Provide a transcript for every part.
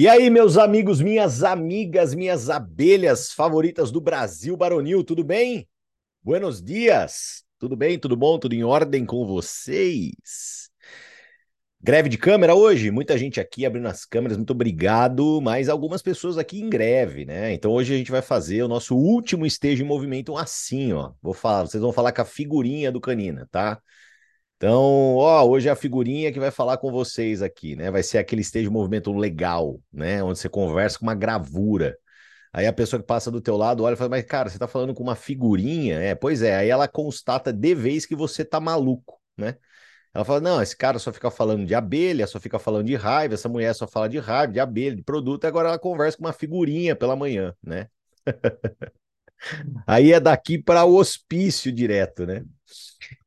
E aí, meus amigos, minhas amigas, minhas abelhas favoritas do Brasil Baronil, tudo bem? Buenos dias! Tudo bem? Tudo bom? Tudo em ordem com vocês? Greve de câmera hoje? Muita gente aqui abrindo as câmeras, muito obrigado, mas algumas pessoas aqui em greve, né? Então hoje a gente vai fazer o nosso último estejo em movimento assim, ó. Vou falar, vocês vão falar com a figurinha do Canina, tá? Então, ó, hoje é a figurinha que vai falar com vocês aqui, né? Vai ser aquele stage movimento legal, né? Onde você conversa com uma gravura. Aí a pessoa que passa do teu lado olha e fala, mas cara, você tá falando com uma figurinha? É, pois é. Aí ela constata de vez que você tá maluco, né? Ela fala, não, esse cara só fica falando de abelha, só fica falando de raiva, essa mulher só fala de raiva, de abelha, de produto, e agora ela conversa com uma figurinha pela manhã, né? Aí é daqui para o hospício direto, né?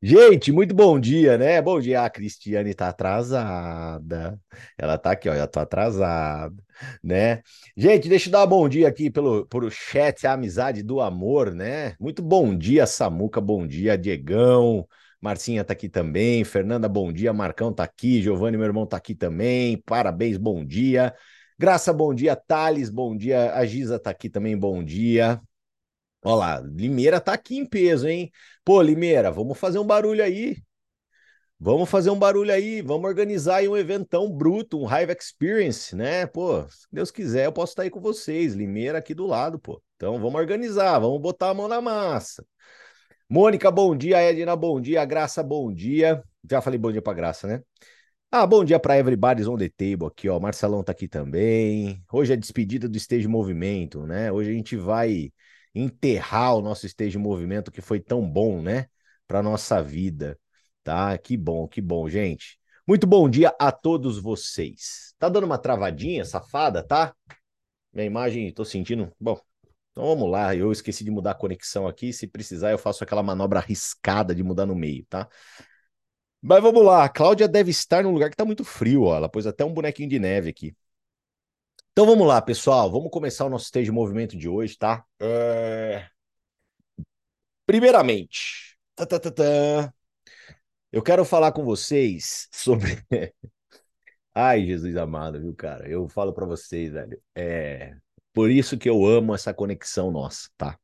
Gente, muito bom dia, né? Bom dia, a Cristiane tá atrasada. Ela tá aqui, ó, já tô atrasada, né? Gente, deixa eu dar um bom dia aqui pelo, pelo chat, a amizade do amor, né? Muito bom dia, Samuca, bom dia, Diegão. Marcinha tá aqui também, Fernanda, bom dia, Marcão tá aqui, Giovanni, meu irmão, tá aqui também. Parabéns, bom dia. Graça, bom dia, Thales, bom dia. A Giza tá aqui também, bom dia. Olha lá, Limeira tá aqui em peso, hein? Pô, Limeira, vamos fazer um barulho aí. Vamos fazer um barulho aí, vamos organizar aí um eventão bruto, um Hive Experience, né? Pô, se Deus quiser, eu posso estar aí com vocês, Limeira aqui do lado, pô. Então vamos organizar, vamos botar a mão na massa. Mônica, bom dia. Edna, bom dia. Graça, bom dia. Já falei bom dia pra Graça, né? Ah, bom dia para Everybody's on the Table aqui, ó. Marcelão tá aqui também. Hoje é despedida do Stage Movimento, né? Hoje a gente vai enterrar o nosso stage de movimento que foi tão bom, né? Para nossa vida, tá? Que bom, que bom, gente. Muito bom dia a todos vocês. Tá dando uma travadinha, safada, tá? Minha imagem, tô sentindo. Bom, então vamos lá. Eu esqueci de mudar a conexão aqui. Se precisar, eu faço aquela manobra arriscada de mudar no meio, tá? Mas vamos lá. A Cláudia deve estar num lugar que tá muito frio, ó. Ela pôs até um bonequinho de neve aqui. Então vamos lá, pessoal. Vamos começar o nosso stage de movimento de hoje, tá? É... Primeiramente, tá, tá, tá, eu quero falar com vocês sobre. Ai, Jesus amado, viu, cara? Eu falo para vocês, velho. É por isso que eu amo essa conexão nossa, tá?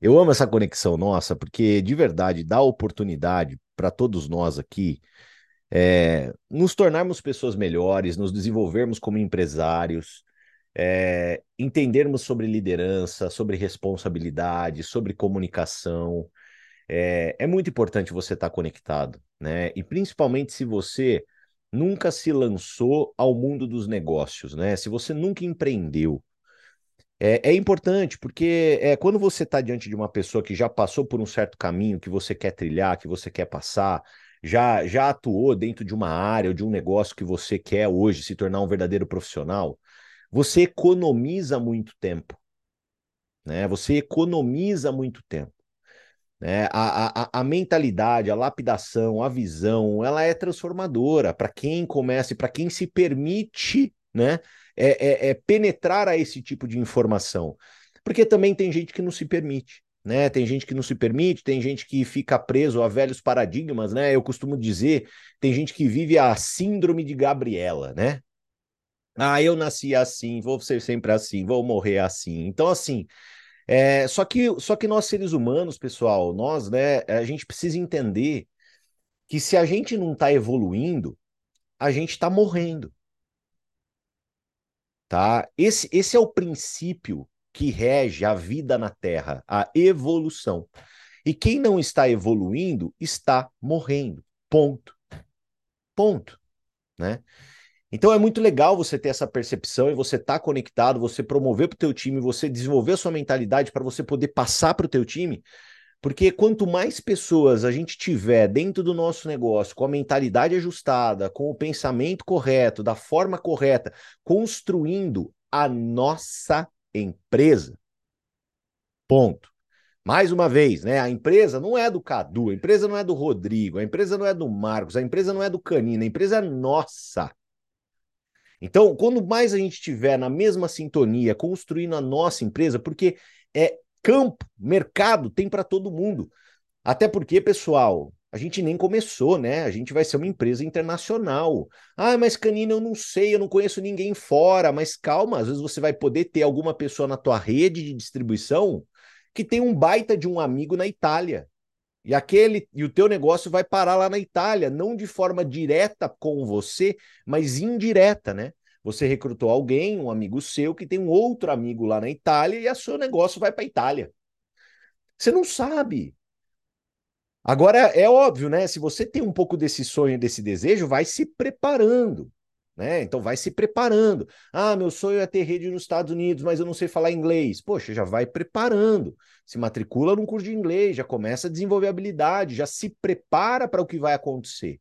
Eu amo essa conexão nossa porque de verdade dá oportunidade para todos nós aqui é, nos tornarmos pessoas melhores, nos desenvolvermos como empresários, é, entendermos sobre liderança, sobre responsabilidade, sobre comunicação. É, é muito importante você estar conectado, né? E principalmente se você nunca se lançou ao mundo dos negócios, né? Se você nunca empreendeu. É, é importante, porque é, quando você está diante de uma pessoa que já passou por um certo caminho que você quer trilhar, que você quer passar, já, já atuou dentro de uma área ou de um negócio que você quer hoje se tornar um verdadeiro profissional, você economiza muito tempo. Né? Você economiza muito tempo. Né? A, a, a mentalidade, a lapidação, a visão, ela é transformadora para quem começa e para quem se permite né, é, é, é penetrar a esse tipo de informação. Porque também tem gente que não se permite né? Tem gente que não se permite, tem gente que fica preso a velhos paradigmas, né? Eu costumo dizer, tem gente que vive a síndrome de Gabriela, né? Ah, eu nasci assim, vou ser sempre assim, vou morrer assim. Então, assim, é, só que só que nós seres humanos, pessoal, nós, né, a gente precisa entender que se a gente não está evoluindo, a gente está morrendo. Tá? Esse, esse é o princípio que rege a vida na Terra, a evolução. E quem não está evoluindo está morrendo. Ponto. Ponto. Né? Então é muito legal você ter essa percepção e você estar tá conectado, você promover para o teu time, você desenvolver a sua mentalidade para você poder passar para o teu time, porque quanto mais pessoas a gente tiver dentro do nosso negócio com a mentalidade ajustada, com o pensamento correto, da forma correta, construindo a nossa empresa. Ponto. Mais uma vez, né? A empresa não é do Cadu, a empresa não é do Rodrigo, a empresa não é do Marcos, a empresa não é do Canina, a empresa é nossa. Então, quando mais a gente estiver na mesma sintonia, construindo a nossa empresa, porque é campo, mercado tem para todo mundo. Até porque, pessoal, A gente nem começou, né? A gente vai ser uma empresa internacional. Ah, mas Canina, eu não sei, eu não conheço ninguém fora. Mas calma, às vezes você vai poder ter alguma pessoa na tua rede de distribuição que tem um baita de um amigo na Itália. E aquele e o teu negócio vai parar lá na Itália, não de forma direta com você, mas indireta, né? Você recrutou alguém, um amigo seu, que tem um outro amigo lá na Itália e o seu negócio vai para a Itália. Você não sabe. Agora, é óbvio, né? Se você tem um pouco desse sonho, desse desejo, vai se preparando. Né? Então vai se preparando. Ah, meu sonho é ter rede nos Estados Unidos, mas eu não sei falar inglês. Poxa, já vai preparando. Se matricula num curso de inglês, já começa a desenvolver habilidade, já se prepara para o que vai acontecer.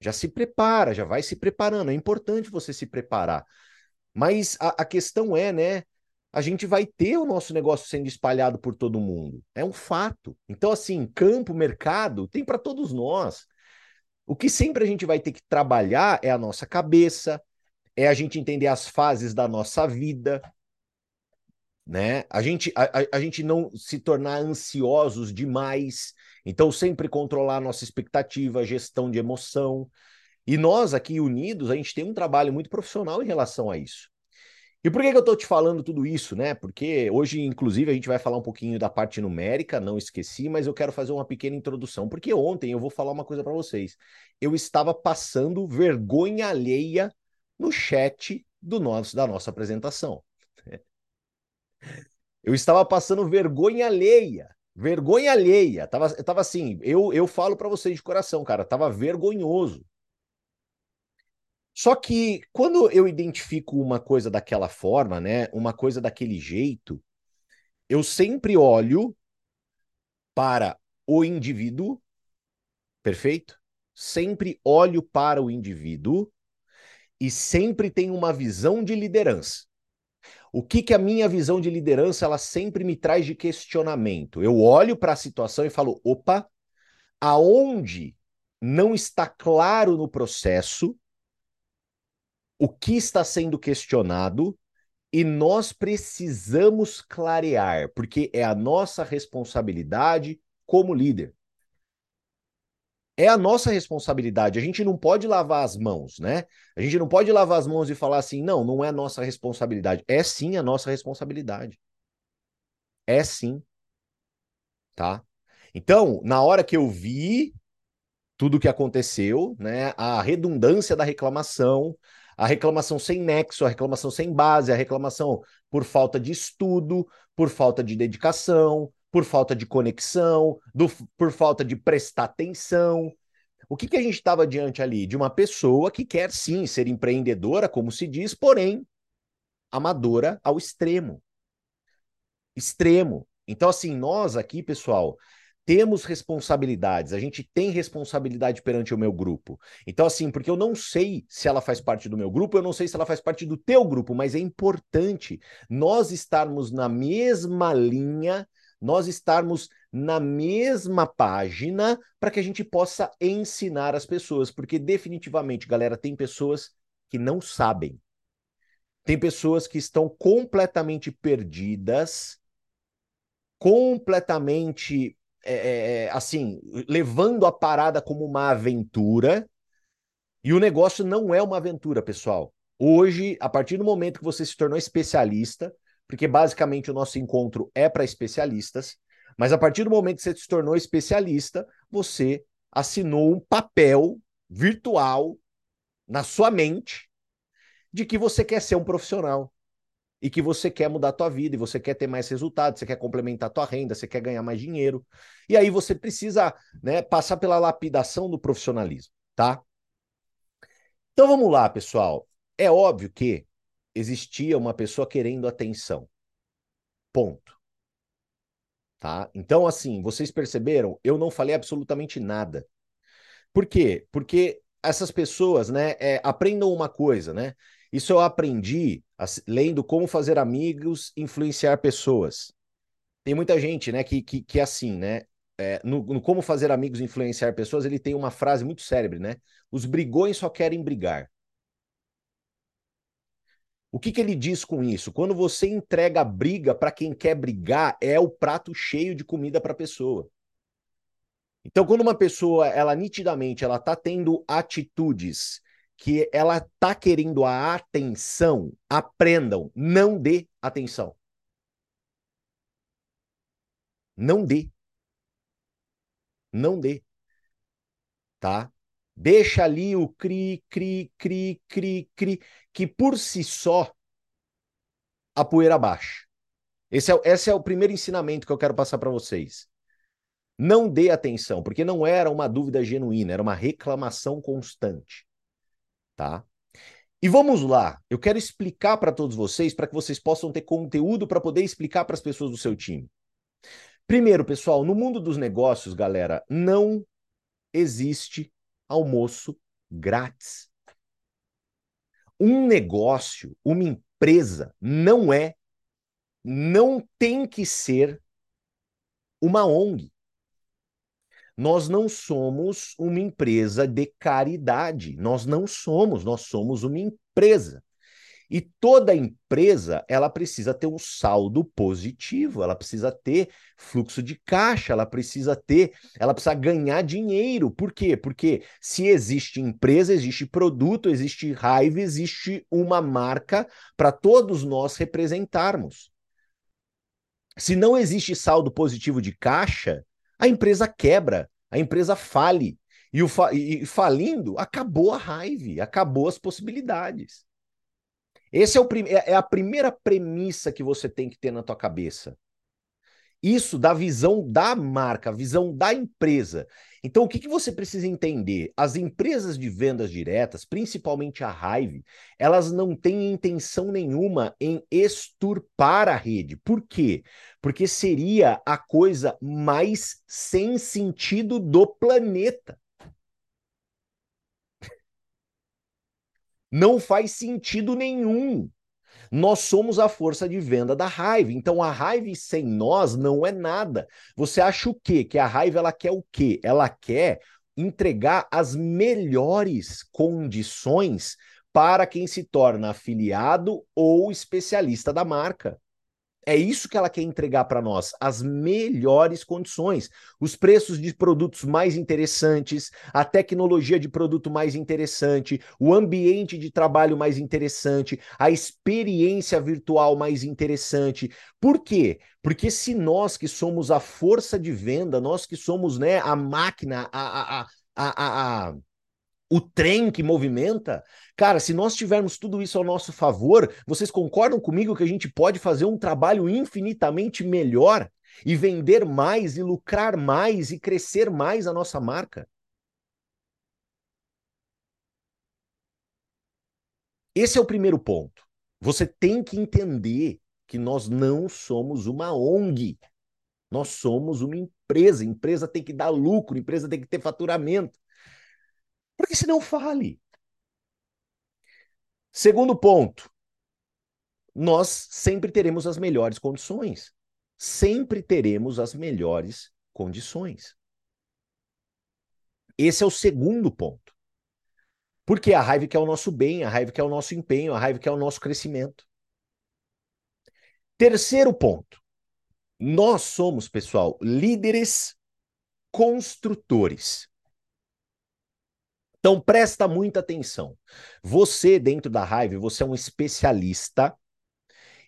Já se prepara, já vai se preparando. É importante você se preparar. Mas a, a questão é, né? A gente vai ter o nosso negócio sendo espalhado por todo mundo. É um fato. Então, assim, campo, mercado, tem para todos nós. O que sempre a gente vai ter que trabalhar é a nossa cabeça, é a gente entender as fases da nossa vida, né? A gente, a, a, gente não se tornar ansiosos demais, então sempre controlar a nossa expectativa, gestão de emoção. E nós aqui unidos, a gente tem um trabalho muito profissional em relação a isso. E por que, que eu estou te falando tudo isso, né? Porque hoje, inclusive, a gente vai falar um pouquinho da parte numérica, não esqueci, mas eu quero fazer uma pequena introdução, porque ontem eu vou falar uma coisa para vocês. Eu estava passando vergonha alheia no chat do nosso, da nossa apresentação. Eu estava passando vergonha alheia. Vergonha alheia. Tava, tava assim, eu, eu falo para vocês de coração, cara, tava vergonhoso. Só que quando eu identifico uma coisa daquela forma, né, uma coisa daquele jeito, eu sempre olho para o indivíduo, perfeito? Sempre olho para o indivíduo e sempre tenho uma visão de liderança. O que que a minha visão de liderança ela sempre me traz de questionamento? Eu olho para a situação e falo, opa, aonde não está claro no processo, o que está sendo questionado e nós precisamos clarear, porque é a nossa responsabilidade como líder. É a nossa responsabilidade. A gente não pode lavar as mãos, né? A gente não pode lavar as mãos e falar assim, não, não é nossa responsabilidade. É sim a nossa responsabilidade. É sim. Tá? Então, na hora que eu vi tudo o que aconteceu, né, a redundância da reclamação, a reclamação sem nexo, a reclamação sem base, a reclamação por falta de estudo, por falta de dedicação, por falta de conexão, do, por falta de prestar atenção. O que, que a gente estava diante ali? De uma pessoa que quer sim ser empreendedora, como se diz, porém amadora ao extremo. Extremo. Então, assim, nós aqui, pessoal, temos responsabilidades, a gente tem responsabilidade perante o meu grupo. Então, assim, porque eu não sei se ela faz parte do meu grupo, eu não sei se ela faz parte do teu grupo, mas é importante nós estarmos na mesma linha, nós estarmos na mesma página para que a gente possa ensinar as pessoas, porque definitivamente, galera, tem pessoas que não sabem. Tem pessoas que estão completamente perdidas, completamente é, é, é, assim, levando a parada como uma aventura. E o negócio não é uma aventura, pessoal. Hoje, a partir do momento que você se tornou especialista, porque basicamente o nosso encontro é para especialistas, mas a partir do momento que você se tornou especialista, você assinou um papel virtual na sua mente de que você quer ser um profissional e que você quer mudar a tua vida, e você quer ter mais resultados, você quer complementar a tua renda, você quer ganhar mais dinheiro. E aí você precisa né, passar pela lapidação do profissionalismo, tá? Então vamos lá, pessoal. É óbvio que existia uma pessoa querendo atenção. Ponto. Tá? Então, assim, vocês perceberam? Eu não falei absolutamente nada. Por quê? Porque essas pessoas, né, é, aprendam uma coisa, né? Isso eu aprendi lendo Como Fazer Amigos, Influenciar Pessoas. Tem muita gente, né, que, que, que é assim, né? É, no, no, Como Fazer Amigos Influenciar Pessoas, ele tem uma frase muito célebre, né? Os brigões só querem brigar. O que, que ele diz com isso? Quando você entrega a briga para quem quer brigar, é o prato cheio de comida para a pessoa. Então, quando uma pessoa, ela nitidamente, ela tá tendo atitudes que ela tá querendo a atenção, aprendam, não dê atenção. Não dê. Não dê. Tá? Deixa ali o cri, cri, cri, cri, cri, que por si só a poeira baixa. Esse é, esse é o primeiro ensinamento que eu quero passar para vocês. Não dê atenção, porque não era uma dúvida genuína, era uma reclamação constante. Tá? E vamos lá, eu quero explicar para todos vocês, para que vocês possam ter conteúdo para poder explicar para as pessoas do seu time. Primeiro, pessoal, no mundo dos negócios, galera, não existe almoço grátis. Um negócio, uma empresa, não é, não tem que ser uma ONG. Nós não somos uma empresa de caridade. Nós não somos, nós somos uma empresa. E toda empresa, ela precisa ter um saldo positivo, ela precisa ter fluxo de caixa, ela precisa ter, ela precisa ganhar dinheiro. Por quê? Porque se existe empresa, existe produto, existe raiva, existe uma marca para todos nós representarmos. Se não existe saldo positivo de caixa, a empresa quebra, a empresa fale. E, o fa e falindo, acabou a raiva, acabou as possibilidades. Esse é, é, é a primeira premissa que você tem que ter na tua cabeça. Isso da visão da marca, visão da empresa. Então, o que, que você precisa entender? As empresas de vendas diretas, principalmente a Hive, elas não têm intenção nenhuma em exturpar a rede. Por quê? Porque seria a coisa mais sem sentido do planeta. Não faz sentido nenhum. Nós somos a força de venda da raiva. Então a raiva sem nós não é nada. Você acha o quê? Que a raiva ela quer o quê? Ela quer entregar as melhores condições para quem se torna afiliado ou especialista da marca. É isso que ela quer entregar para nós, as melhores condições, os preços de produtos mais interessantes, a tecnologia de produto mais interessante, o ambiente de trabalho mais interessante, a experiência virtual mais interessante. Por quê? Porque se nós que somos a força de venda, nós que somos né, a máquina, a, a, a, a o trem que movimenta. Cara, se nós tivermos tudo isso ao nosso favor, vocês concordam comigo que a gente pode fazer um trabalho infinitamente melhor e vender mais e lucrar mais e crescer mais a nossa marca? Esse é o primeiro ponto. Você tem que entender que nós não somos uma ONG. Nós somos uma empresa. Empresa tem que dar lucro, empresa tem que ter faturamento. Porque senão fale. Segundo ponto, nós sempre teremos as melhores condições. Sempre teremos as melhores condições. Esse é o segundo ponto. Porque a raiva quer o nosso bem, a raiva quer o nosso empenho, a raiva quer o nosso crescimento. Terceiro ponto. Nós somos, pessoal, líderes construtores. Então presta muita atenção. Você dentro da raiva, você é um especialista.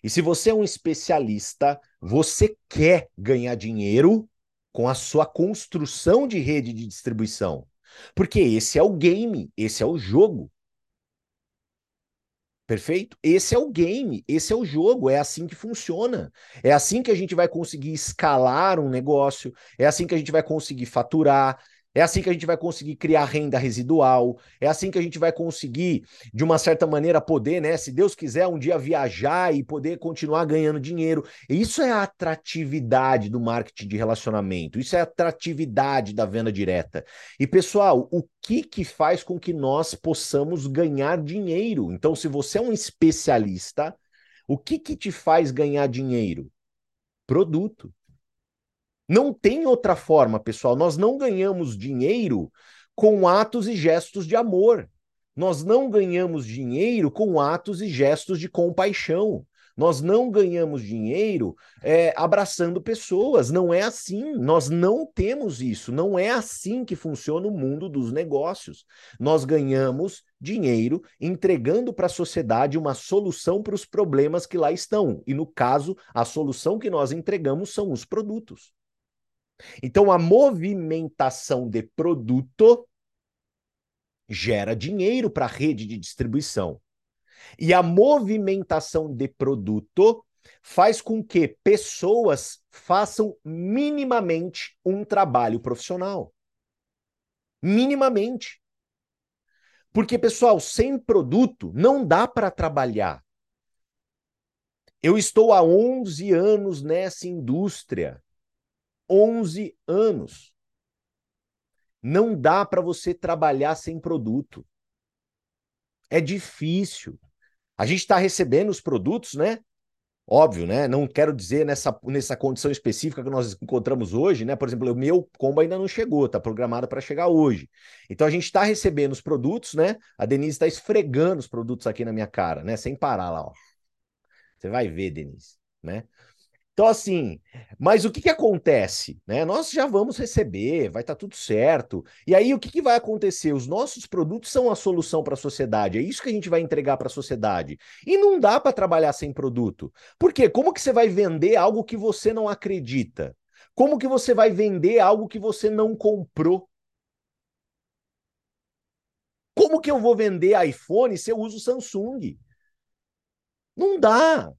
E se você é um especialista, você quer ganhar dinheiro com a sua construção de rede de distribuição. Porque esse é o game, esse é o jogo. Perfeito? Esse é o game, esse é o jogo, é assim que funciona. É assim que a gente vai conseguir escalar um negócio, é assim que a gente vai conseguir faturar, é assim que a gente vai conseguir criar renda residual. É assim que a gente vai conseguir, de uma certa maneira, poder, né? Se Deus quiser, um dia viajar e poder continuar ganhando dinheiro. Isso é a atratividade do marketing de relacionamento. Isso é a atratividade da venda direta. E, pessoal, o que que faz com que nós possamos ganhar dinheiro? Então, se você é um especialista, o que que te faz ganhar dinheiro? Produto. Não tem outra forma, pessoal. Nós não ganhamos dinheiro com atos e gestos de amor. Nós não ganhamos dinheiro com atos e gestos de compaixão. Nós não ganhamos dinheiro é, abraçando pessoas. Não é assim. Nós não temos isso. Não é assim que funciona o mundo dos negócios. Nós ganhamos dinheiro entregando para a sociedade uma solução para os problemas que lá estão. E no caso, a solução que nós entregamos são os produtos. Então, a movimentação de produto gera dinheiro para a rede de distribuição. E a movimentação de produto faz com que pessoas façam minimamente um trabalho profissional. Minimamente. Porque, pessoal, sem produto não dá para trabalhar. Eu estou há 11 anos nessa indústria. 11 anos. Não dá para você trabalhar sem produto. É difícil. A gente está recebendo os produtos, né? Óbvio, né? Não quero dizer nessa, nessa condição específica que nós encontramos hoje, né? Por exemplo, o meu combo ainda não chegou, tá programado para chegar hoje. Então a gente está recebendo os produtos, né? A Denise está esfregando os produtos aqui na minha cara, né? Sem parar lá, ó. Você vai ver, Denise, né? Então, assim, mas o que, que acontece? Né? Nós já vamos receber, vai estar tá tudo certo. E aí, o que, que vai acontecer? Os nossos produtos são a solução para a sociedade. É isso que a gente vai entregar para a sociedade. E não dá para trabalhar sem produto. Por quê? Como que você vai vender algo que você não acredita? Como que você vai vender algo que você não comprou? Como que eu vou vender iPhone se eu uso Samsung? Não dá.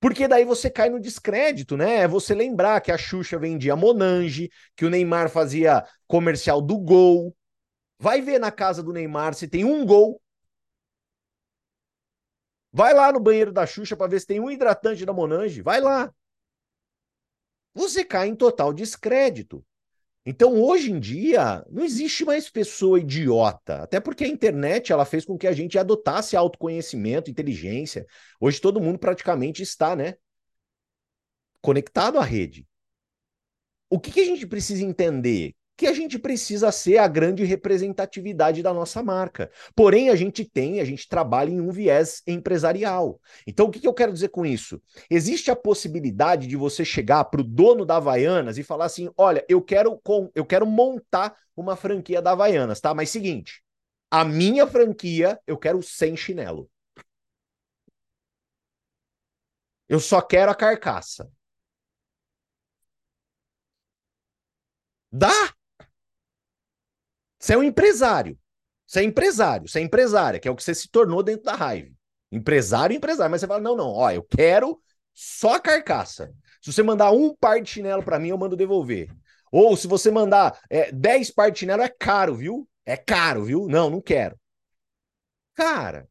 Porque daí você cai no descrédito, né? É você lembrar que a Xuxa vendia Monange, que o Neymar fazia comercial do Gol. Vai ver na casa do Neymar se tem um gol. Vai lá no banheiro da Xuxa para ver se tem um hidratante da Monange. Vai lá. Você cai em total descrédito. Então, hoje em dia, não existe mais pessoa idiota, até porque a internet ela fez com que a gente adotasse autoconhecimento, inteligência. Hoje todo mundo praticamente está, né, conectado à rede. O que, que a gente precisa entender? Que a gente precisa ser a grande representatividade da nossa marca. Porém, a gente tem, a gente trabalha em um viés empresarial. Então, o que, que eu quero dizer com isso? Existe a possibilidade de você chegar para o dono da Havaianas e falar assim: olha, eu quero, com, eu quero montar uma franquia da Havaianas, tá? Mas seguinte, a minha franquia eu quero sem chinelo. Eu só quero a carcaça. Dá? Você é um empresário. Você é empresário, você é empresária, que é o que você se tornou dentro da raiva. Empresário, empresário. Mas você fala: não, não, ó, eu quero só a carcaça. Se você mandar um par de chinelo para mim, eu mando devolver. Ou se você mandar é, 10 par de chinelo, é caro, viu? É caro, viu? Não, não quero. Cara,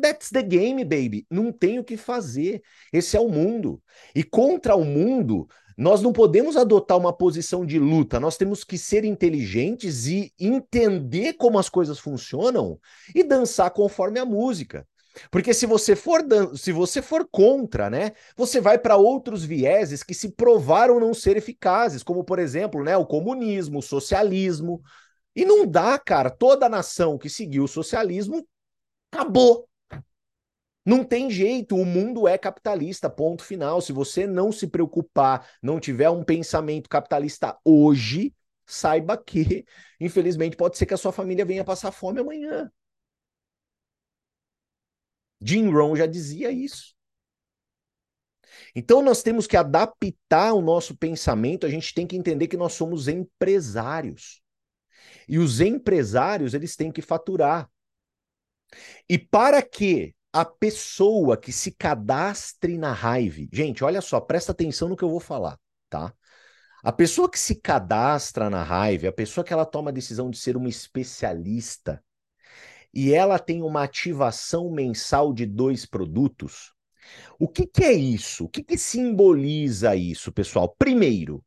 that's the game, baby. Não tem o que fazer. Esse é o mundo. E contra o mundo, nós não podemos adotar uma posição de luta, nós temos que ser inteligentes e entender como as coisas funcionam e dançar conforme a música. Porque se você for se você for contra, né, você vai para outros vieses que se provaram não ser eficazes, como por exemplo, né, o comunismo, o socialismo. E não dá, cara, toda nação que seguiu o socialismo acabou. Não tem jeito, o mundo é capitalista, ponto final. Se você não se preocupar, não tiver um pensamento capitalista hoje, saiba que, infelizmente, pode ser que a sua família venha passar fome amanhã. Jim Rohn já dizia isso. Então nós temos que adaptar o nosso pensamento, a gente tem que entender que nós somos empresários. E os empresários, eles têm que faturar. E para que a pessoa que se cadastre na Hive, gente, olha só, presta atenção no que eu vou falar, tá? A pessoa que se cadastra na Hive, a pessoa que ela toma a decisão de ser uma especialista e ela tem uma ativação mensal de dois produtos, o que, que é isso? O que, que simboliza isso, pessoal? Primeiro,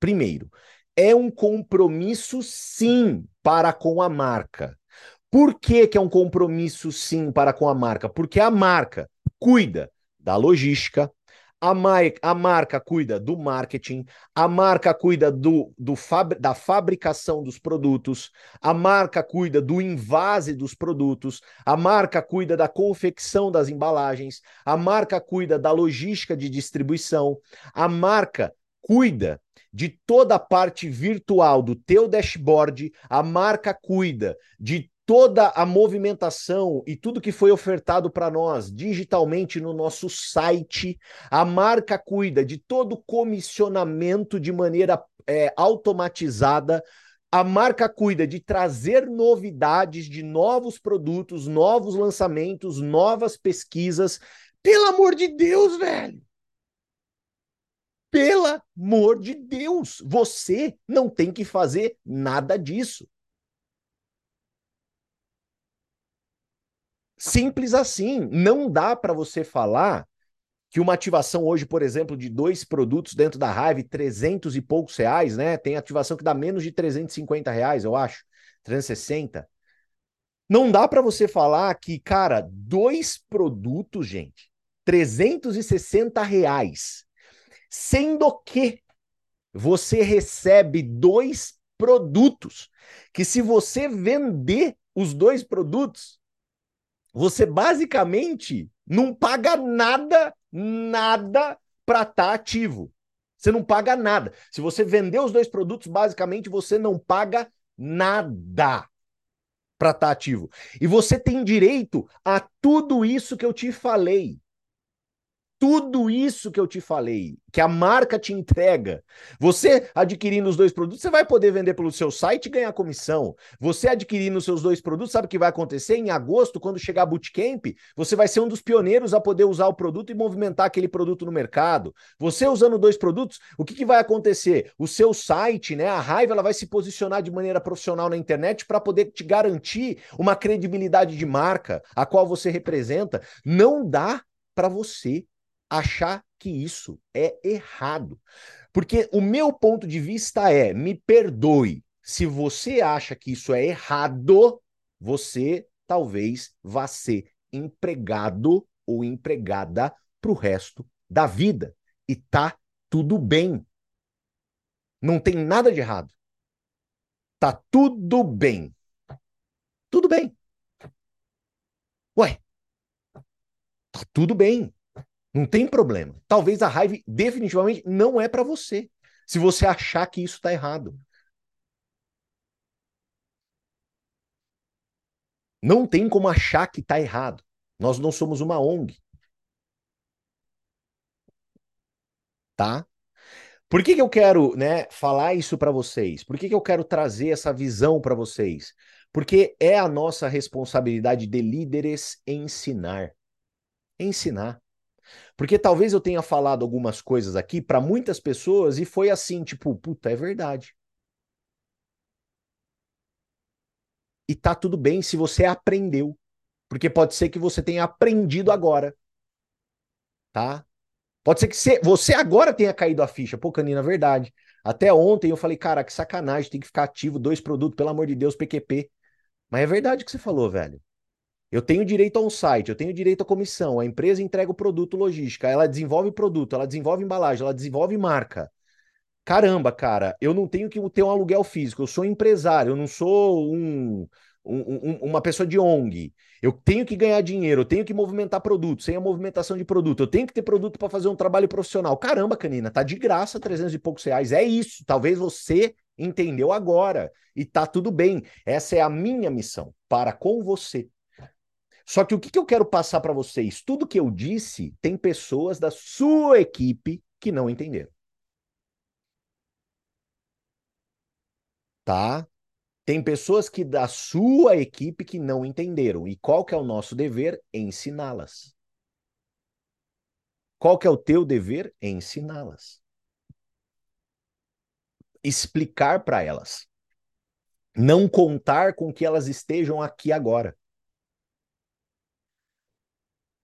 primeiro, é um compromisso sim para com a marca. Por que, que é um compromisso, sim, para com a marca? Porque a marca cuida da logística, A, mar, a marca cuida do marketing, a marca cuida do, do fab, da fabricação dos produtos, a marca cuida do invase dos produtos, a marca cuida da confecção das embalagens, a marca cuida da logística de distribuição, a marca cuida de toda a parte virtual do teu dashboard, a marca cuida de toda a movimentação e tudo que foi ofertado para nós digitalmente no nosso site. A marca cuida de todo o comissionamento de maneira é, automatizada. A marca cuida de trazer novidades de novos produtos, novos lançamentos, novas pesquisas. Pelo amor de Deus, velho! Pelo amor de Deus, você não tem que fazer nada disso. Simples assim. Não dá para você falar que uma ativação hoje, por exemplo, de dois produtos dentro da Hive, 300 e poucos reais, né? Tem ativação que dá menos de 350 reais, eu acho. 360. Não dá para você falar que, cara, dois produtos, gente, 360 reais, sendo que você recebe dois produtos, que se você vender os dois produtos, você basicamente não paga nada, nada para estar tá ativo. Você não paga nada. Se você vender os dois produtos, basicamente você não paga nada para estar tá ativo. E você tem direito a tudo isso que eu te falei tudo isso que eu te falei, que a marca te entrega. Você adquirindo os dois produtos, você vai poder vender pelo seu site e ganhar comissão. Você adquirindo os seus dois produtos, sabe o que vai acontecer? Em agosto, quando chegar a Bootcamp, você vai ser um dos pioneiros a poder usar o produto e movimentar aquele produto no mercado. Você usando dois produtos, o que, que vai acontecer? O seu site, né, a Raiva, ela vai se posicionar de maneira profissional na internet para poder te garantir uma credibilidade de marca, a qual você representa. Não dá para você achar que isso é errado. Porque o meu ponto de vista é: me perdoe, se você acha que isso é errado, você talvez vá ser empregado ou empregada para o resto da vida. E tá tudo bem. Não tem nada de errado. Tá tudo bem. Tudo bem. Ué, tá tudo bem. Não tem problema. Talvez a raiva definitivamente não é para você. Se você achar que isso está errado. Não tem como achar que está errado. Nós não somos uma ONG. Tá? Por que, que eu quero né, falar isso para vocês? Por que, que eu quero trazer essa visão para vocês? Porque é a nossa responsabilidade de líderes ensinar. Ensinar. Porque talvez eu tenha falado algumas coisas aqui para muitas pessoas e foi assim, tipo, puta, é verdade. E tá tudo bem se você aprendeu. Porque pode ser que você tenha aprendido agora. Tá? Pode ser que você, agora tenha caído a ficha. Pô, Canina, verdade. Até ontem eu falei, cara, que sacanagem, tem que ficar ativo, dois produtos, pelo amor de Deus, PQP. Mas é verdade o que você falou, velho. Eu tenho direito a um site, eu tenho direito à comissão, a empresa entrega o produto logística, ela desenvolve produto, ela desenvolve embalagem, ela desenvolve marca. Caramba, cara, eu não tenho que ter um aluguel físico, eu sou empresário, eu não sou um, um, um, uma pessoa de ONG. Eu tenho que ganhar dinheiro, eu tenho que movimentar produto, sem a movimentação de produto, eu tenho que ter produto para fazer um trabalho profissional. Caramba, Canina, tá de graça 300 e poucos reais. É isso, talvez você entendeu agora e tá tudo bem. Essa é a minha missão para com você. Só que o que, que eu quero passar para vocês? Tudo que eu disse, tem pessoas da sua equipe que não entenderam. Tá? Tem pessoas que da sua equipe que não entenderam. E qual que é o nosso dever? Ensiná-las. Qual que é o teu dever? Ensiná-las. Explicar para elas. Não contar com que elas estejam aqui agora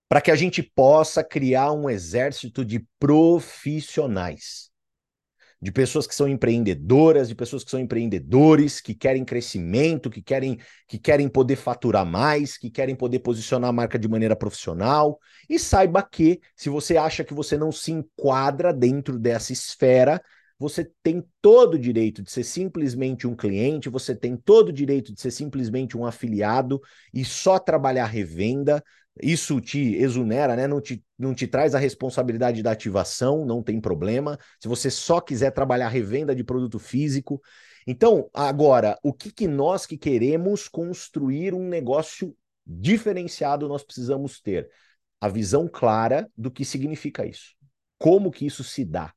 para que a gente possa criar um exército de profissionais. de pessoas que são empreendedoras, de pessoas que são empreendedores, que querem crescimento, que querem, que querem poder faturar mais, que querem poder posicionar a marca de maneira profissional. E saiba que, se você acha que você não se enquadra dentro dessa esfera, você tem todo o direito de ser simplesmente um cliente, você tem todo o direito de ser simplesmente um afiliado e só trabalhar revenda. Isso te exonera, né? Não te, não te traz a responsabilidade da ativação, não tem problema. Se você só quiser trabalhar revenda de produto físico. Então, agora, o que, que nós que queremos construir um negócio diferenciado nós precisamos ter? A visão clara do que significa isso. Como que isso se dá?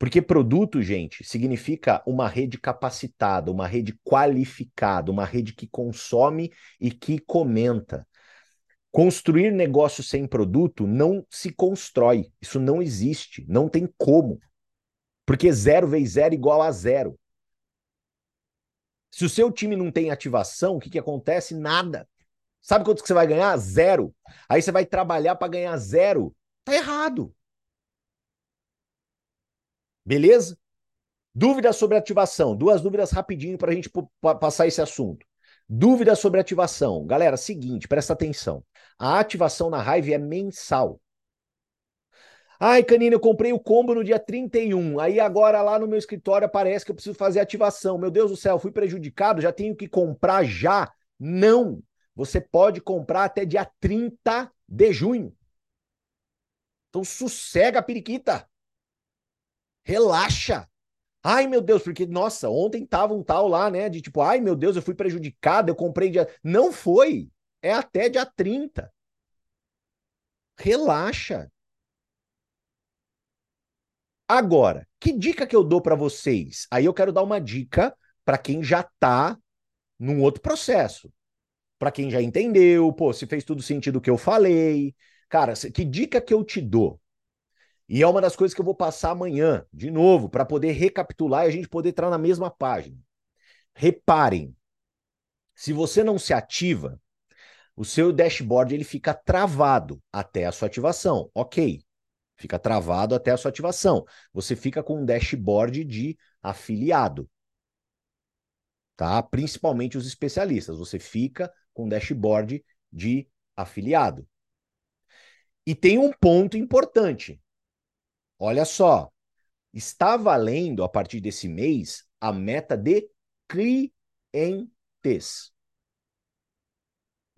Porque produto, gente, significa uma rede capacitada, uma rede qualificada, uma rede que consome e que comenta. Construir negócio sem produto não se constrói. Isso não existe. Não tem como. Porque zero vezes zero igual a zero. Se o seu time não tem ativação, o que, que acontece? Nada. Sabe quanto que você vai ganhar? Zero. Aí você vai trabalhar para ganhar zero. Tá errado. Beleza? Dúvidas sobre ativação. Duas dúvidas rapidinho para a gente passar esse assunto. Dúvidas sobre ativação. Galera, seguinte, presta atenção. A ativação na Hive é mensal. Ai, Canina, eu comprei o combo no dia 31. Aí agora lá no meu escritório aparece que eu preciso fazer ativação. Meu Deus do céu, fui prejudicado, já tenho que comprar já? Não. Você pode comprar até dia 30 de junho. Então sossega periquita. Relaxa. Ai, meu Deus, porque, nossa, ontem tava um tal lá, né? De tipo, ai, meu Deus, eu fui prejudicado, eu comprei dia. Não foi. É até dia 30. Relaxa. Agora, que dica que eu dou para vocês? Aí eu quero dar uma dica para quem já tá num outro processo. Para quem já entendeu, pô, se fez tudo sentido o que eu falei. Cara, que dica que eu te dou? E é uma das coisas que eu vou passar amanhã, de novo, para poder recapitular e a gente poder entrar na mesma página. Reparem, se você não se ativa, o seu dashboard ele fica travado até a sua ativação. Ok, fica travado até a sua ativação. Você fica com um dashboard de afiliado. Tá? Principalmente os especialistas. Você fica com um dashboard de afiliado. E tem um ponto importante. Olha só, está valendo a partir desse mês a meta de clientes.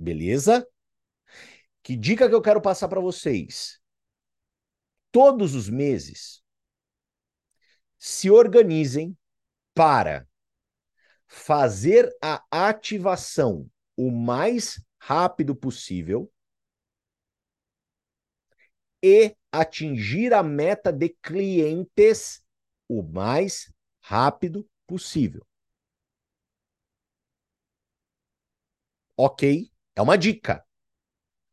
Beleza? Que dica que eu quero passar para vocês? Todos os meses, se organizem para fazer a ativação o mais rápido possível e atingir a meta de clientes o mais rápido possível. Ok? É uma dica.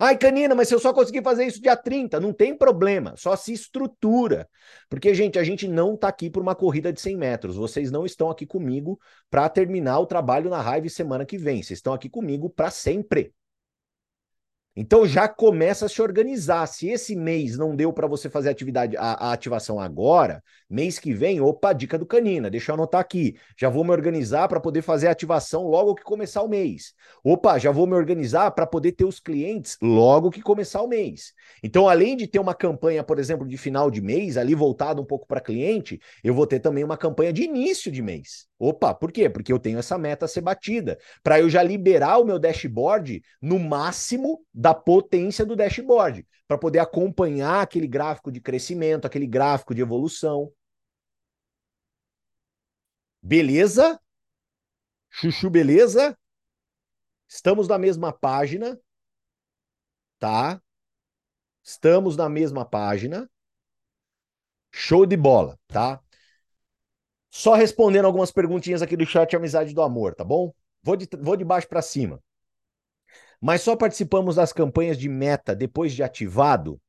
Ai, Canina, mas se eu só conseguir fazer isso dia 30, não tem problema, só se estrutura. Porque, gente, a gente não está aqui por uma corrida de 100 metros. Vocês não estão aqui comigo para terminar o trabalho na Raiva semana que vem. Vocês estão aqui comigo para sempre. Então já começa a se organizar. Se esse mês não deu para você fazer atividade, a, a, ativação agora, mês que vem, opa, dica do Canina, deixa eu anotar aqui. Já vou me organizar para poder fazer a ativação logo que começar o mês. Opa, já vou me organizar para poder ter os clientes logo que começar o mês. Então, além de ter uma campanha, por exemplo, de final de mês, ali voltado um pouco para cliente, eu vou ter também uma campanha de início de mês. Opa, por quê? Porque eu tenho essa meta a ser batida, para eu já liberar o meu dashboard no máximo da potência do dashboard, para poder acompanhar aquele gráfico de crescimento, aquele gráfico de evolução. Beleza? Chuchu, beleza? Estamos na mesma página, tá? Estamos na mesma página. Show de bola, tá? Só respondendo algumas perguntinhas aqui do chat Amizade do Amor, tá bom? Vou de, vou de baixo para cima. Mas só participamos das campanhas de meta depois de ativado?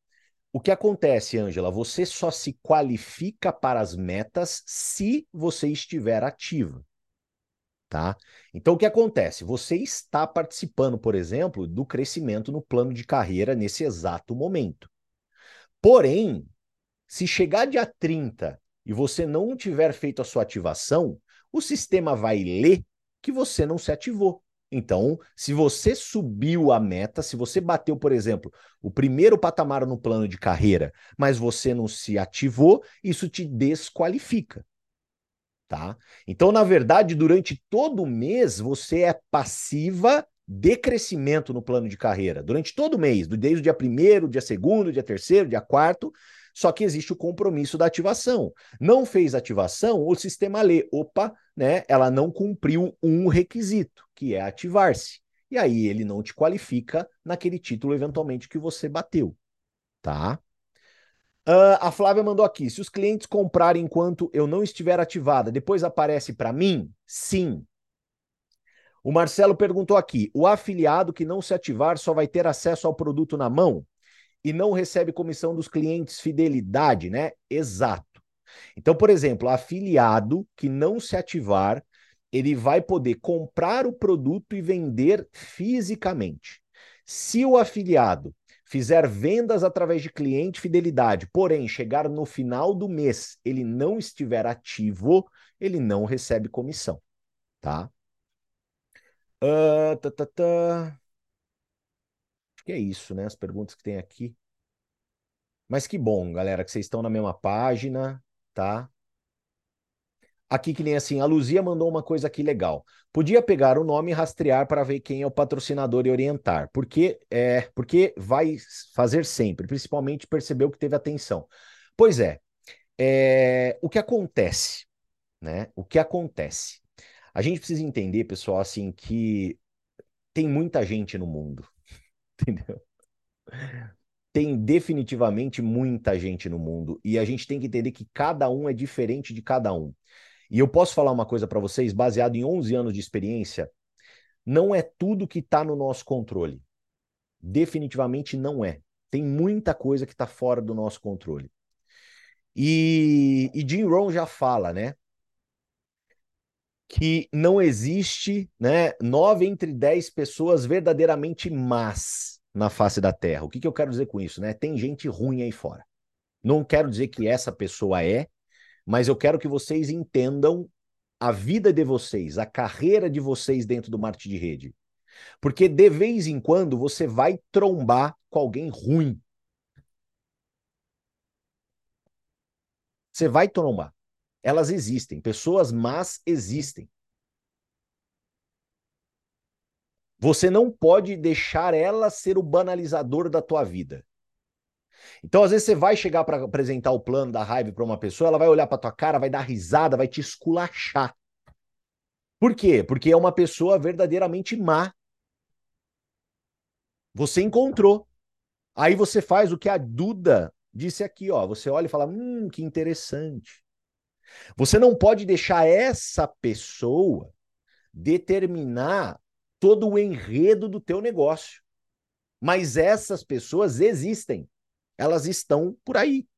O que acontece, Ângela? Você só se qualifica para as metas se você estiver ativa. Tá? Então, o que acontece? Você está participando, por exemplo, do crescimento no plano de carreira nesse exato momento. Porém, se chegar dia 30 e você não tiver feito a sua ativação, o sistema vai ler que você não se ativou. Então, se você subiu a meta, se você bateu, por exemplo, o primeiro patamar no plano de carreira, mas você não se ativou, isso te desqualifica. Tá? Então, na verdade, durante todo o mês, você é passiva de crescimento no plano de carreira. Durante todo o mês, desde o dia 1 dia 2 dia 3 dia 4 só que existe o compromisso da ativação. Não fez ativação, o sistema lê, opa, né, ela não cumpriu um requisito, que é ativar-se. E aí ele não te qualifica naquele título eventualmente que você bateu, tá? Uh, a Flávia mandou aqui: se os clientes comprarem enquanto eu não estiver ativada, depois aparece para mim? Sim. O Marcelo perguntou aqui: o afiliado que não se ativar só vai ter acesso ao produto na mão? e não recebe comissão dos clientes, fidelidade, né? Exato. Então, por exemplo, afiliado que não se ativar, ele vai poder comprar o produto e vender fisicamente. Se o afiliado fizer vendas através de cliente fidelidade, porém chegar no final do mês, ele não estiver ativo, ele não recebe comissão, tá? Uh, tá, tá, tá. Acho que é isso, né? As perguntas que tem aqui. Mas que bom, galera, que vocês estão na mesma página, tá? Aqui que nem assim, a Luzia mandou uma coisa aqui legal. Podia pegar o nome e rastrear para ver quem é o patrocinador e orientar. Porque é, porque vai fazer sempre, principalmente percebeu que teve atenção. Pois é, é, o que acontece, né? O que acontece? A gente precisa entender, pessoal, assim, que tem muita gente no mundo. entendeu? Tem definitivamente muita gente no mundo e a gente tem que entender que cada um é diferente de cada um. E eu posso falar uma coisa para vocês, baseado em 11 anos de experiência, não é tudo que está no nosso controle. Definitivamente não é. Tem muita coisa que está fora do nosso controle. E, e Jim Rohn já fala, né? que não existe, né, nove entre dez pessoas verdadeiramente más na face da Terra. O que, que eu quero dizer com isso, né? Tem gente ruim aí fora. Não quero dizer que essa pessoa é, mas eu quero que vocês entendam a vida de vocês, a carreira de vocês dentro do marketing de rede. Porque de vez em quando você vai trombar com alguém ruim. Você vai trombar. Elas existem, pessoas más existem. Você não pode deixar ela ser o banalizador da tua vida. Então, às vezes, você vai chegar para apresentar o plano da raiva para uma pessoa, ela vai olhar para tua cara, vai dar risada, vai te esculachar. Por quê? Porque é uma pessoa verdadeiramente má. Você encontrou. Aí você faz o que a Duda disse aqui, ó. Você olha e fala: "Hum, que interessante". Você não pode deixar essa pessoa determinar todo o enredo do teu negócio. Mas essas pessoas existem. Elas estão por aí.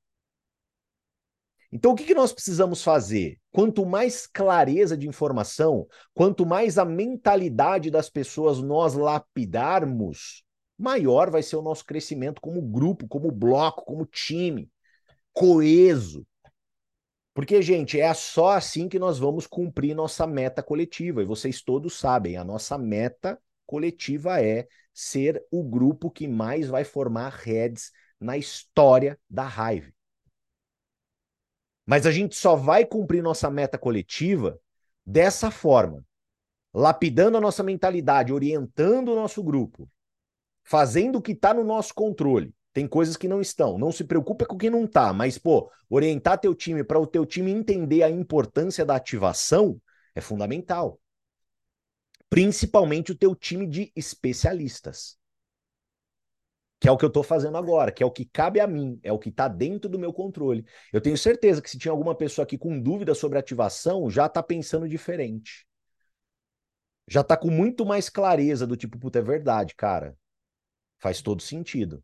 Então, o que, que nós precisamos fazer? Quanto mais clareza de informação, quanto mais a mentalidade das pessoas nós lapidarmos, maior vai ser o nosso crescimento como grupo, como bloco, como time, coeso. Porque, gente, é só assim que nós vamos cumprir nossa meta coletiva. E vocês todos sabem, a nossa meta coletiva é ser o grupo que mais vai formar redes na história da raiva. Mas a gente só vai cumprir nossa meta coletiva dessa forma, lapidando a nossa mentalidade, orientando o nosso grupo, fazendo o que está no nosso controle. Tem coisas que não estão. Não se preocupe com o que não está, mas pô, orientar teu time para o teu time entender a importância da ativação é fundamental. Principalmente o teu time de especialistas. Que é o que eu estou fazendo agora, que é o que cabe a mim, é o que está dentro do meu controle. Eu tenho certeza que se tinha alguma pessoa aqui com dúvida sobre ativação, já está pensando diferente. Já está com muito mais clareza do tipo, puta, é verdade, cara. Faz todo sentido.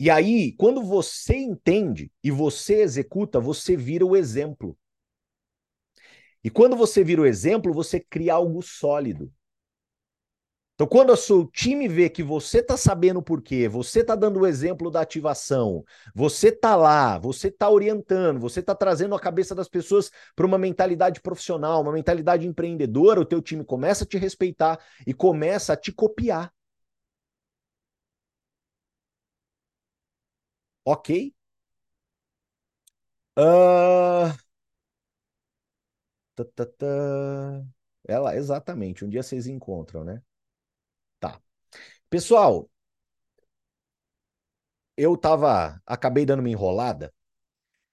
E aí, quando você entende e você executa, você vira o exemplo. E quando você vira o exemplo, você cria algo sólido. Então, quando o seu time vê que você está sabendo por quê, você está dando o exemplo da ativação, você está lá, você está orientando, você está trazendo a cabeça das pessoas para uma mentalidade profissional, uma mentalidade empreendedora, o teu time começa a te respeitar e começa a te copiar. Ok? Uh... Ela, exatamente. Um dia vocês encontram, né? Pessoal, eu tava. Acabei dando uma enrolada,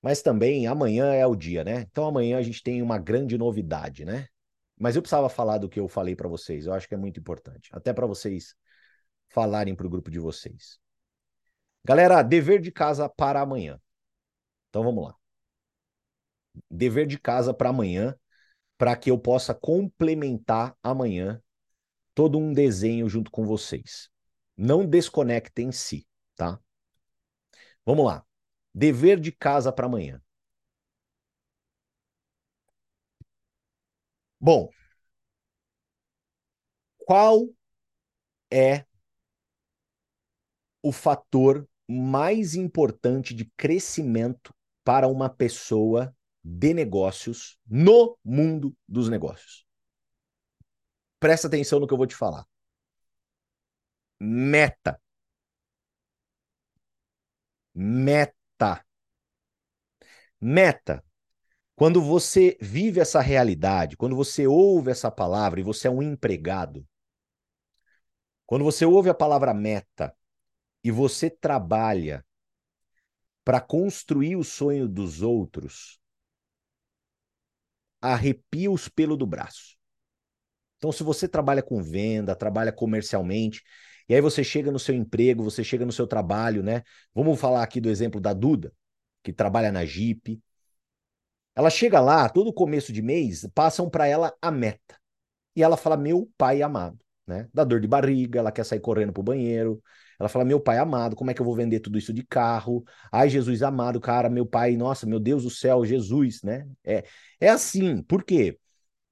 mas também amanhã é o dia, né? Então amanhã a gente tem uma grande novidade, né? Mas eu precisava falar do que eu falei para vocês. Eu acho que é muito importante. Até para vocês falarem para o grupo de vocês. Galera, dever de casa para amanhã. Então vamos lá. Dever de casa para amanhã, para que eu possa complementar amanhã todo um desenho junto com vocês. Não desconectem-se, tá? Vamos lá. Dever de casa para amanhã. Bom, qual é o fator mais importante de crescimento para uma pessoa de negócios no mundo dos negócios? Presta atenção no que eu vou te falar. Meta. Meta. Meta. Quando você vive essa realidade, quando você ouve essa palavra e você é um empregado, quando você ouve a palavra meta e você trabalha para construir o sonho dos outros, arrepia os pelos do braço. Então, se você trabalha com venda, trabalha comercialmente, e aí você chega no seu emprego, você chega no seu trabalho, né? Vamos falar aqui do exemplo da Duda, que trabalha na Jeep. Ela chega lá, todo começo de mês, passam para ela a meta. E ela fala: Meu pai amado, né? Dá dor de barriga, ela quer sair correndo pro banheiro. Ela fala: Meu pai amado, como é que eu vou vender tudo isso de carro? Ai, Jesus amado, cara, meu pai, nossa, meu Deus do céu, Jesus, né? É, é assim, por quê?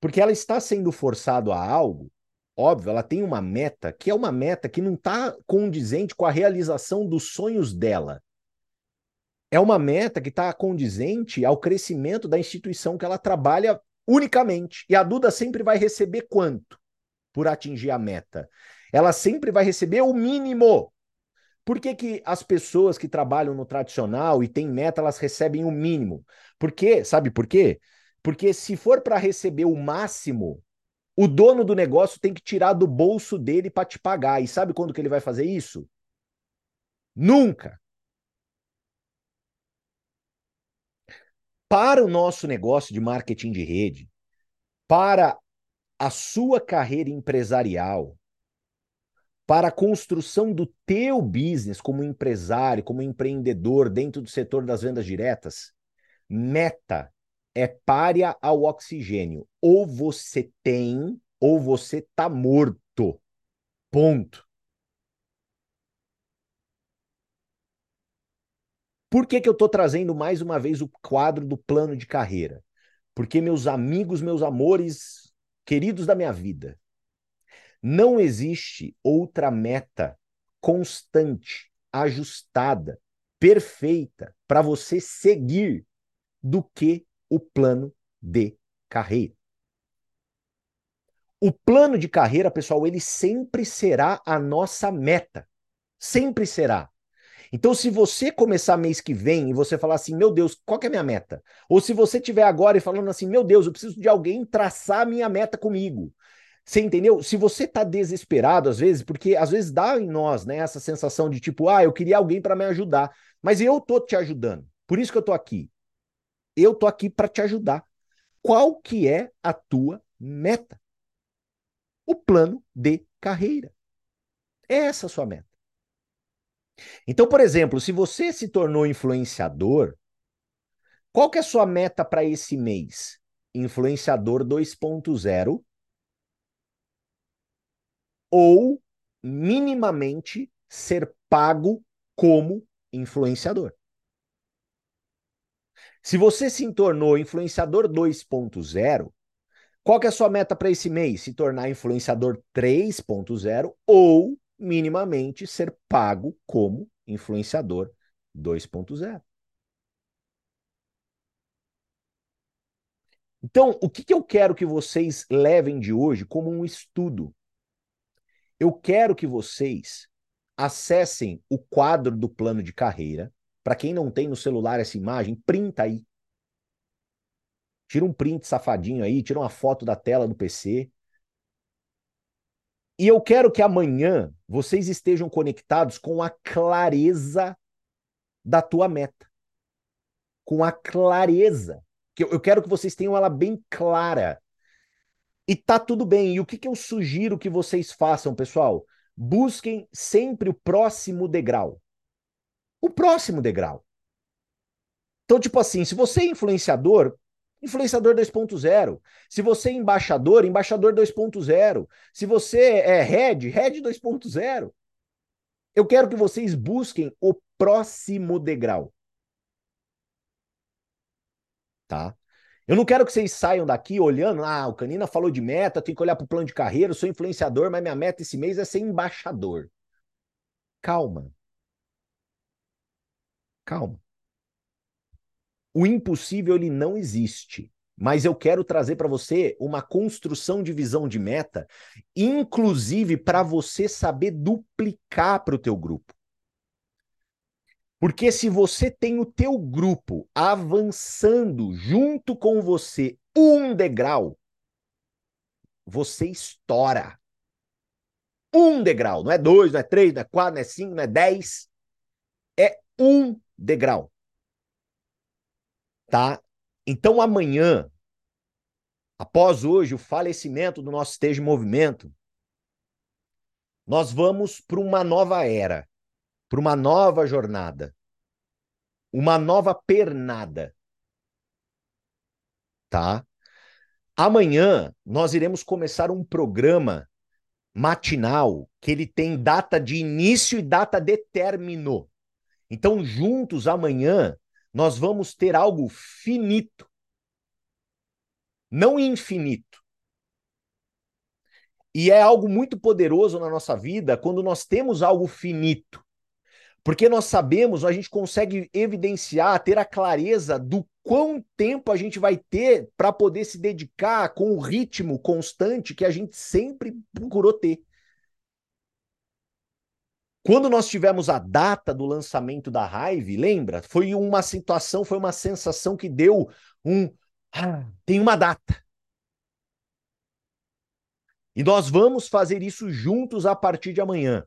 Porque ela está sendo forçado a algo, óbvio, ela tem uma meta que é uma meta que não está condizente com a realização dos sonhos dela. É uma meta que está condizente ao crescimento da instituição que ela trabalha unicamente. E a Duda sempre vai receber quanto por atingir a meta? Ela sempre vai receber o mínimo. Por que, que as pessoas que trabalham no tradicional e têm meta, elas recebem o mínimo? Porque, sabe por quê? Porque se for para receber o máximo, o dono do negócio tem que tirar do bolso dele para te pagar. E sabe quando que ele vai fazer isso? Nunca. Para o nosso negócio de marketing de rede, para a sua carreira empresarial, para a construção do teu business como empresário, como empreendedor dentro do setor das vendas diretas, meta é párea ao oxigênio. Ou você tem, ou você tá morto. Ponto. Por que, que eu estou trazendo mais uma vez o quadro do plano de carreira? Porque, meus amigos, meus amores, queridos da minha vida, não existe outra meta constante, ajustada, perfeita para você seguir do que o plano de carreira. O plano de carreira, pessoal, ele sempre será a nossa meta. Sempre será. Então, se você começar mês que vem e você falar assim, meu Deus, qual é a minha meta? Ou se você tiver agora e falando assim, meu Deus, eu preciso de alguém traçar a minha meta comigo. Você entendeu? Se você tá desesperado às vezes, porque às vezes dá em nós, né, essa sensação de tipo, ah, eu queria alguém para me ajudar, mas eu tô te ajudando. Por isso que eu tô aqui. Eu tô aqui para te ajudar. Qual que é a tua meta? O plano de carreira. É essa a sua meta. Então, por exemplo, se você se tornou influenciador, qual que é a sua meta para esse mês? Influenciador 2.0 ou minimamente ser pago como influenciador. Se você se tornou influenciador 2.0, Qual que é a sua meta para esse mês? Se tornar influenciador 3.0 ou minimamente ser pago como influenciador 2.0. Então, o que, que eu quero que vocês levem de hoje como um estudo? Eu quero que vocês acessem o quadro do plano de carreira. Para quem não tem no celular essa imagem, printa aí. Tira um print safadinho aí, tira uma foto da tela do PC. E eu quero que amanhã vocês estejam conectados com a clareza da tua meta. Com a clareza. Que eu quero que vocês tenham ela bem clara. E tá tudo bem. E o que, que eu sugiro que vocês façam, pessoal? Busquem sempre o próximo degrau. O próximo degrau. Então, tipo assim, se você é influenciador, influenciador 2.0. Se você é embaixador, embaixador 2.0. Se você é head, head 2.0. Eu quero que vocês busquem o próximo degrau. Tá? Eu não quero que vocês saiam daqui olhando, ah, o Canina falou de meta, tem que olhar para o plano de carreira, eu sou influenciador, mas minha meta esse mês é ser embaixador. Calma. Calma. O impossível ele não existe. Mas eu quero trazer para você uma construção de visão de meta, inclusive para você saber duplicar para o teu grupo. Porque se você tem o teu grupo avançando junto com você um degrau, você estoura. Um degrau, não é dois, não é três, não é quatro, não é cinco, não é dez. É um degrau tá? Então amanhã, após hoje o falecimento do nosso esteja em movimento, nós vamos para uma nova era, para uma nova jornada, uma nova pernada, tá? Amanhã nós iremos começar um programa matinal que ele tem data de início e data de término. Então, juntos amanhã nós vamos ter algo finito, não infinito. E é algo muito poderoso na nossa vida quando nós temos algo finito. Porque nós sabemos, a gente consegue evidenciar, ter a clareza do quão tempo a gente vai ter para poder se dedicar com o ritmo constante que a gente sempre procurou ter. Quando nós tivemos a data do lançamento da Hive, lembra? Foi uma situação, foi uma sensação que deu um. Ah, tem uma data. E nós vamos fazer isso juntos a partir de amanhã.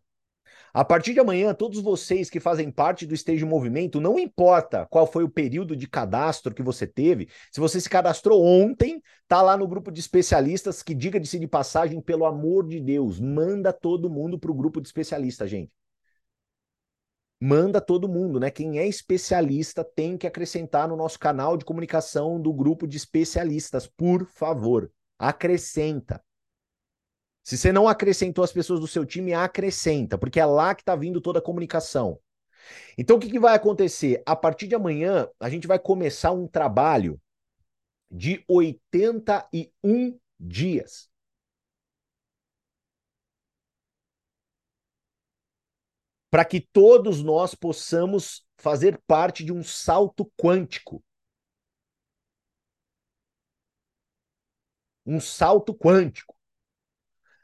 A partir de amanhã, todos vocês que fazem parte do Stage Movimento, não importa qual foi o período de cadastro que você teve, se você se cadastrou ontem, tá lá no grupo de especialistas que diga-se de passagem, pelo amor de Deus, manda todo mundo para o grupo de especialistas, gente manda todo mundo, né? Quem é especialista tem que acrescentar no nosso canal de comunicação do grupo de especialistas, por favor. Acrescenta. Se você não acrescentou as pessoas do seu time, acrescenta, porque é lá que está vindo toda a comunicação. Então, o que, que vai acontecer? A partir de amanhã, a gente vai começar um trabalho de 81 dias. Para que todos nós possamos fazer parte de um salto quântico. Um salto quântico.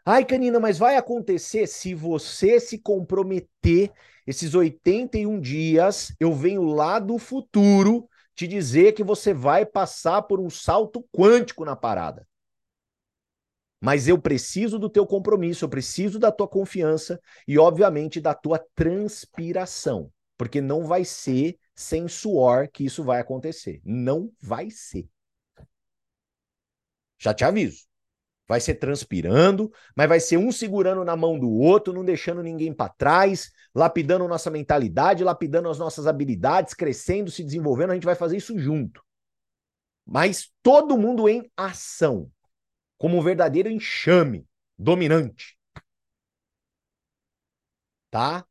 Ai, Canina, mas vai acontecer se você se comprometer esses 81 dias. Eu venho lá do futuro te dizer que você vai passar por um salto quântico na parada. Mas eu preciso do teu compromisso, eu preciso da tua confiança e, obviamente, da tua transpiração. Porque não vai ser sem suor que isso vai acontecer. Não vai ser. Já te aviso. Vai ser transpirando, mas vai ser um segurando na mão do outro, não deixando ninguém para trás, lapidando nossa mentalidade, lapidando as nossas habilidades, crescendo, se desenvolvendo. A gente vai fazer isso junto. Mas todo mundo em ação como um verdadeiro enxame dominante. Tá?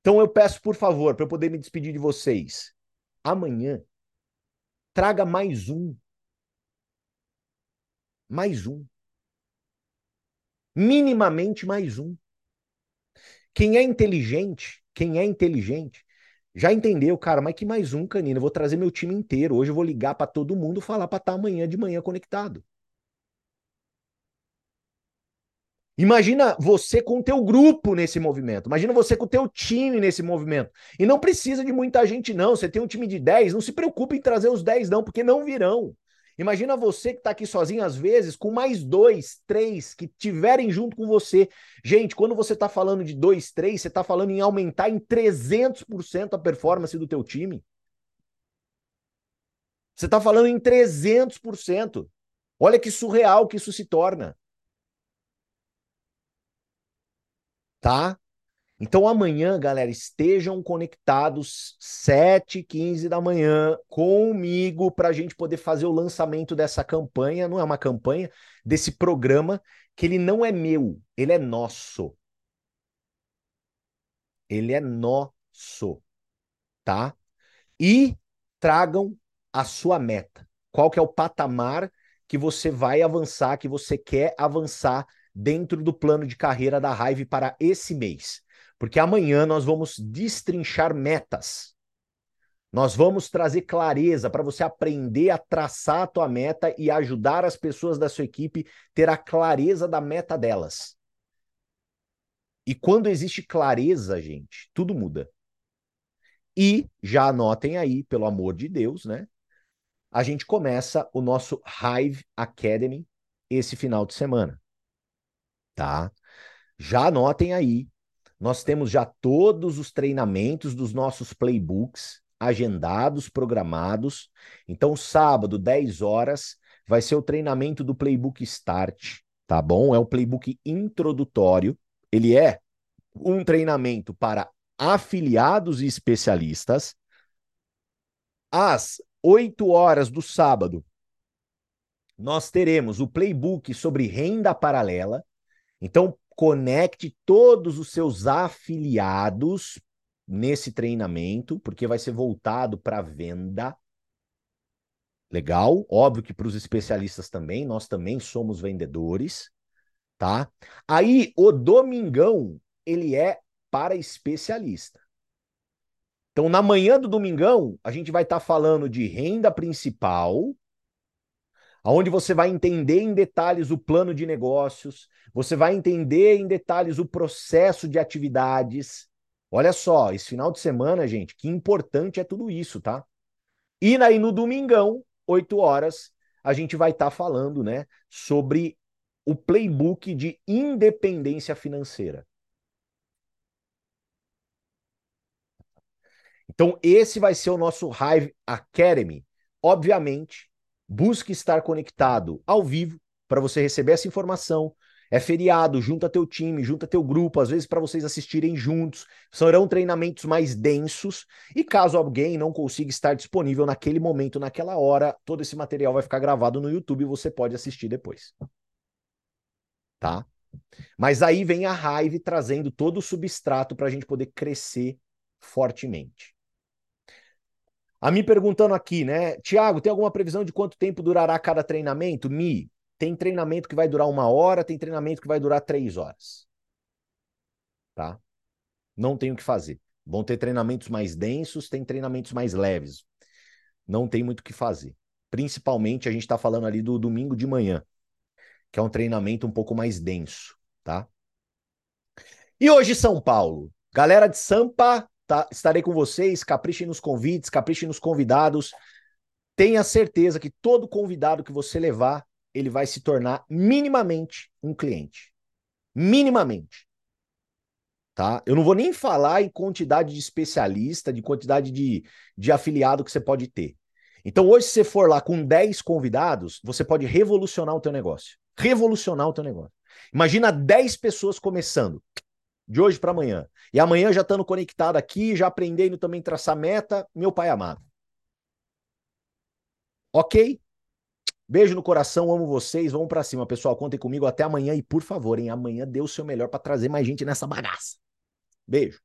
Então eu peço, por favor, para eu poder me despedir de vocês, amanhã traga mais um. Mais um. Minimamente mais um. Quem é inteligente, quem é inteligente, já entendeu, cara, mas que mais um, Canino? Eu vou trazer meu time inteiro. Hoje eu vou ligar para todo mundo falar para estar tá amanhã de manhã conectado. Imagina você com o teu grupo nesse movimento. Imagina você com o teu time nesse movimento. E não precisa de muita gente, não. Você tem um time de 10, não se preocupe em trazer os 10, não, porque não virão. Imagina você que está aqui sozinho às vezes, com mais dois, três que tiverem junto com você. Gente, quando você está falando de dois, três, você está falando em aumentar em 300% a performance do teu time. Você está falando em 300%. Olha que surreal que isso se torna. Tá? Então amanhã, galera, estejam conectados 7 15 da manhã comigo para a gente poder fazer o lançamento dessa campanha. Não é uma campanha, desse programa que ele não é meu, ele é nosso. Ele é nosso, tá? E tragam a sua meta. Qual que é o patamar que você vai avançar, que você quer avançar dentro do plano de carreira da Hive para esse mês. Porque amanhã nós vamos destrinchar metas. Nós vamos trazer clareza para você aprender a traçar a tua meta e ajudar as pessoas da sua equipe ter a clareza da meta delas. E quando existe clareza, gente, tudo muda. E já anotem aí, pelo amor de Deus, né? A gente começa o nosso Hive Academy esse final de semana tá? Já anotem aí. Nós temos já todos os treinamentos dos nossos playbooks agendados, programados. Então, sábado, 10 horas, vai ser o treinamento do playbook Start, tá bom? É um playbook introdutório. Ele é um treinamento para afiliados e especialistas. Às 8 horas do sábado, nós teremos o playbook sobre renda paralela. Então, conecte todos os seus afiliados nesse treinamento, porque vai ser voltado para venda. Legal? Óbvio que para os especialistas também, nós também somos vendedores, tá? Aí, o domingão, ele é para especialista. Então, na manhã do domingão, a gente vai estar tá falando de renda principal, onde você vai entender em detalhes o plano de negócios, você vai entender em detalhes o processo de atividades. Olha só, esse final de semana, gente, que importante é tudo isso, tá? E aí no domingão, 8 horas, a gente vai estar tá falando, né, sobre o playbook de independência financeira. Então, esse vai ser o nosso Hive Academy. Obviamente, Busque estar conectado ao vivo para você receber essa informação. É feriado, junta teu time, junta teu grupo, às vezes para vocês assistirem juntos. Serão treinamentos mais densos. E caso alguém não consiga estar disponível naquele momento, naquela hora, todo esse material vai ficar gravado no YouTube e você pode assistir depois. Tá? Mas aí vem a raiva trazendo todo o substrato para a gente poder crescer fortemente. A mim perguntando aqui, né? Tiago, tem alguma previsão de quanto tempo durará cada treinamento? Mi, tem treinamento que vai durar uma hora, tem treinamento que vai durar três horas. Tá? Não tem o que fazer. Vão ter treinamentos mais densos, tem treinamentos mais leves. Não tem muito o que fazer. Principalmente a gente está falando ali do domingo de manhã, que é um treinamento um pouco mais denso, tá? E hoje São Paulo. Galera de Sampa, Tá? Estarei com vocês. Caprichem nos convites, caprichem nos convidados. Tenha certeza que todo convidado que você levar, ele vai se tornar minimamente um cliente. Minimamente. Tá? Eu não vou nem falar em quantidade de especialista, de quantidade de, de afiliado que você pode ter. Então, hoje, se você for lá com 10 convidados, você pode revolucionar o teu negócio. Revolucionar o teu negócio. Imagina 10 pessoas começando de hoje para amanhã. E amanhã já estando conectado aqui, já aprendendo também traçar meta, meu pai amado. Ok? Beijo no coração, amo vocês. Vamos para cima, pessoal. Contem comigo até amanhã e por favor, hein, amanhã dê o seu melhor para trazer mais gente nessa bagaça. Beijo.